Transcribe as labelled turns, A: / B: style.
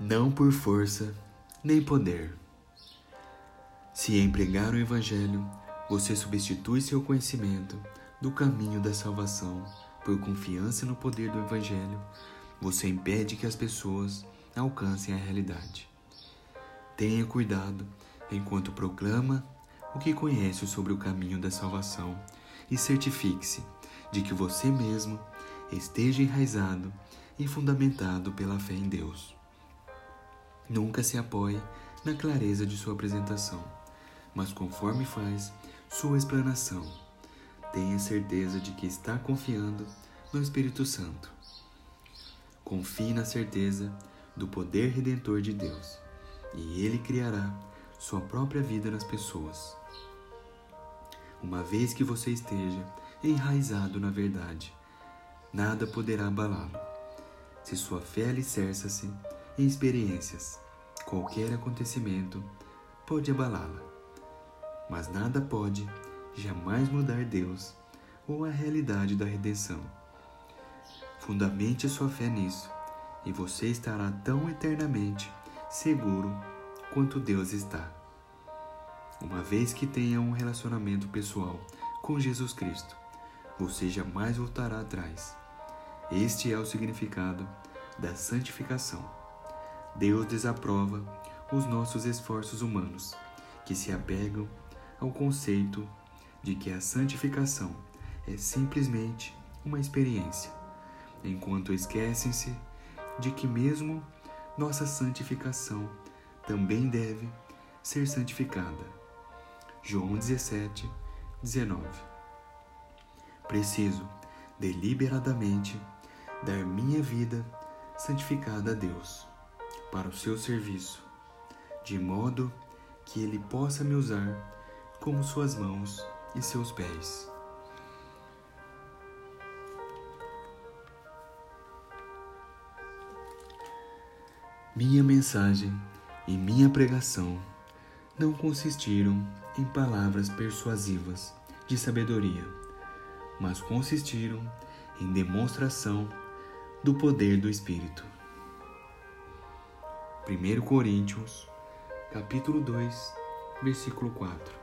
A: não por força nem poder. Se empregar o Evangelho, você substitui seu conhecimento do caminho da salvação por confiança no poder do Evangelho, você impede que as pessoas alcancem a realidade. Tenha cuidado enquanto proclama o que conhece sobre o caminho da salvação e certifique-se de que você mesmo esteja enraizado e fundamentado pela fé em Deus. Nunca se apoie na clareza de sua apresentação, mas conforme faz sua explanação, tenha certeza de que está confiando no Espírito Santo. Confie na certeza do poder redentor de Deus, e ele criará sua própria vida nas pessoas. Uma vez que você esteja enraizado na verdade, nada poderá abalá-lo. Se sua fé alicerça-se em experiências, qualquer acontecimento pode abalá-la. Mas nada pode jamais mudar Deus ou a realidade da redenção. Fundamente sua fé nisso, e você estará tão eternamente seguro quanto Deus está. Uma vez que tenha um relacionamento pessoal com Jesus Cristo, você jamais voltará atrás. Este é o significado da santificação. Deus desaprova os nossos esforços humanos, que se apegam ao conceito de que a santificação é simplesmente uma experiência, enquanto esquecem-se de que mesmo nossa santificação também deve ser santificada. João 17, 19. Preciso deliberadamente dar minha vida santificada a Deus para o seu serviço, de modo que Ele possa me usar como suas mãos e seus pés. Minha mensagem e minha pregação não consistiram em palavras persuasivas de sabedoria, mas consistiram em demonstração do poder do Espírito. 1 Coríntios, capítulo 2, versículo 4.